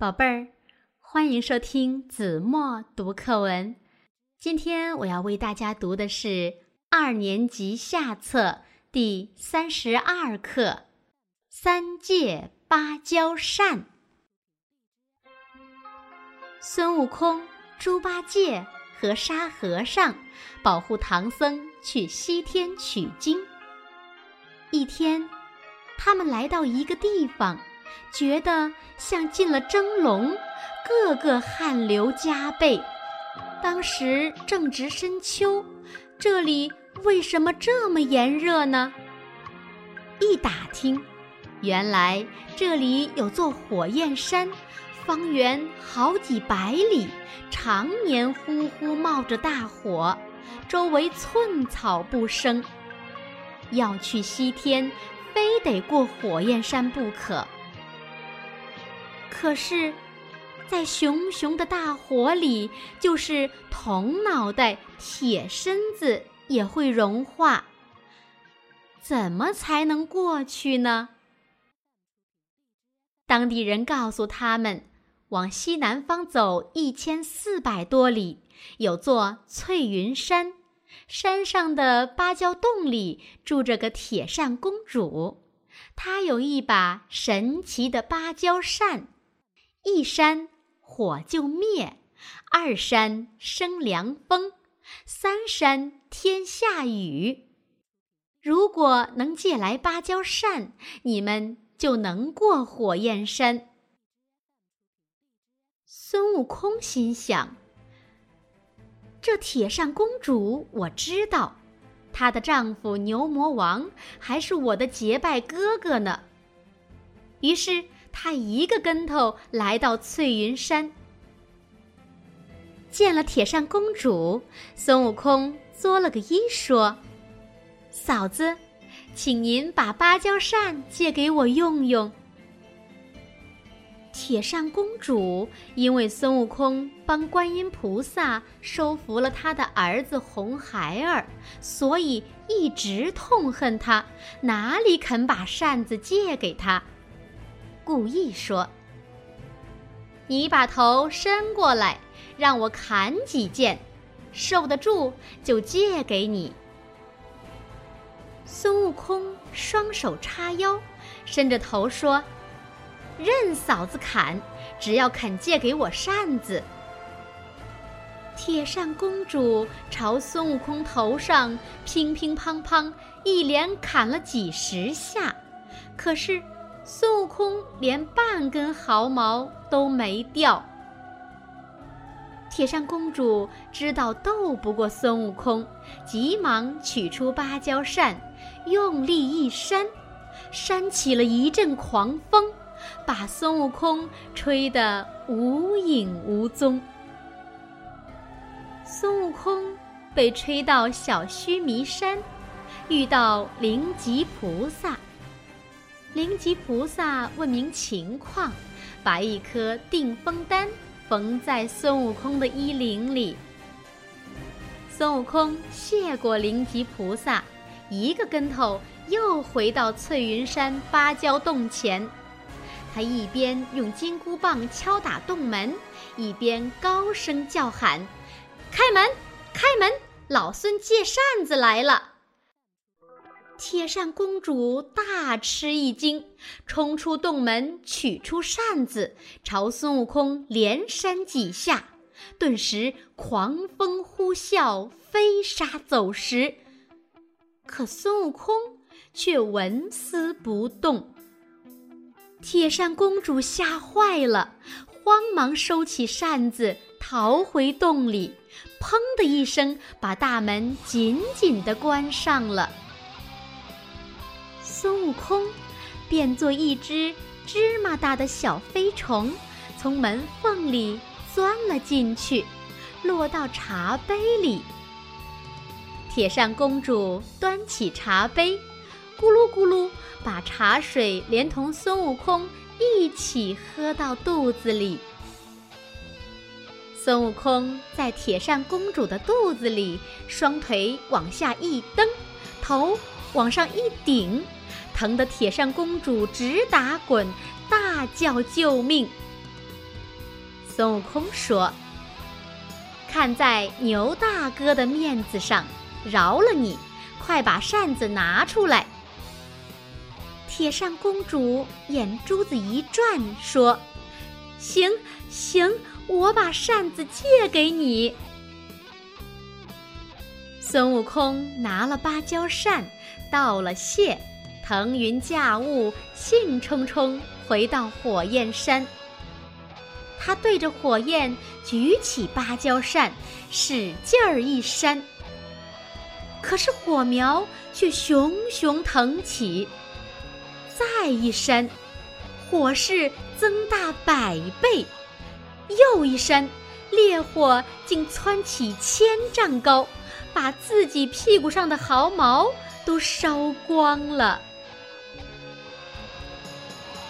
宝贝儿，欢迎收听子墨读课文。今天我要为大家读的是二年级下册第三十二课《三借芭蕉扇》。孙悟空、猪八戒和沙和尚保护唐僧去西天取经。一天，他们来到一个地方。觉得像进了蒸笼，个个汗流浃背。当时正值深秋，这里为什么这么炎热呢？一打听，原来这里有座火焰山，方圆好几百里，常年呼呼冒着大火，周围寸草不生。要去西天，非得过火焰山不可。可是，在熊熊的大火里，就是铜脑袋、铁身子也会融化。怎么才能过去呢？当地人告诉他们，往西南方走一千四百多里，有座翠云山，山上的芭蕉洞里住着个铁扇公主，她有一把神奇的芭蕉扇。一扇火就灭，二扇生凉风，三扇天下雨。如果能借来芭蕉扇，你们就能过火焰山。孙悟空心想：这铁扇公主我知道，她的丈夫牛魔王还是我的结拜哥哥呢。于是。他一个跟头来到翠云山，见了铁扇公主，孙悟空作了个揖说：“嫂子，请您把芭蕉扇借给我用用。”铁扇公主因为孙悟空帮观音菩萨收服了他的儿子红孩儿，所以一直痛恨他，哪里肯把扇子借给他。故意说：“你把头伸过来，让我砍几剑，受得住就借给你。”孙悟空双手叉腰，伸着头说：“任嫂子砍，只要肯借给我扇子。”铁扇公主朝孙悟空头上乒乒乓乓一连砍了几十下，可是。孙悟空连半根毫毛都没掉。铁扇公主知道斗不过孙悟空，急忙取出芭蕉扇，用力一扇，扇起了一阵狂风，把孙悟空吹得无影无踪。孙悟空被吹到小须弥山，遇到灵吉菩萨。灵吉菩萨问明情况，把一颗定风丹缝在孙悟空的衣领里。孙悟空谢过灵吉菩萨，一个跟头又回到翠云山芭蕉洞前。他一边用金箍棒敲打洞门，一边高声叫喊：“开门，开门！老孙借扇子来了。”铁扇公主大吃一惊，冲出洞门，取出扇子，朝孙悟空连扇几下，顿时狂风呼啸，飞沙走石。可孙悟空却纹丝不动。铁扇公主吓坏了，慌忙收起扇子，逃回洞里，砰的一声，把大门紧紧地关上了。孙悟空变作一只芝麻大的小飞虫，从门缝里钻了进去，落到茶杯里。铁扇公主端起茶杯，咕噜咕噜把茶水连同孙悟空一起喝到肚子里。孙悟空在铁扇公主的肚子里，双腿往下一蹬，头往上一顶。疼得铁扇公主直打滚，大叫救命。孙悟空说：“看在牛大哥的面子上，饶了你，快把扇子拿出来。”铁扇公主眼珠子一转，说：“行行，我把扇子借给你。”孙悟空拿了芭蕉扇，道了谢，腾云驾雾，兴冲冲回到火焰山。他对着火焰举起芭蕉扇，使劲儿一扇，可是火苗却熊熊腾起。再一扇，火势增大百倍；又一扇，烈火竟蹿起千丈高。把自己屁股上的毫毛都烧光了。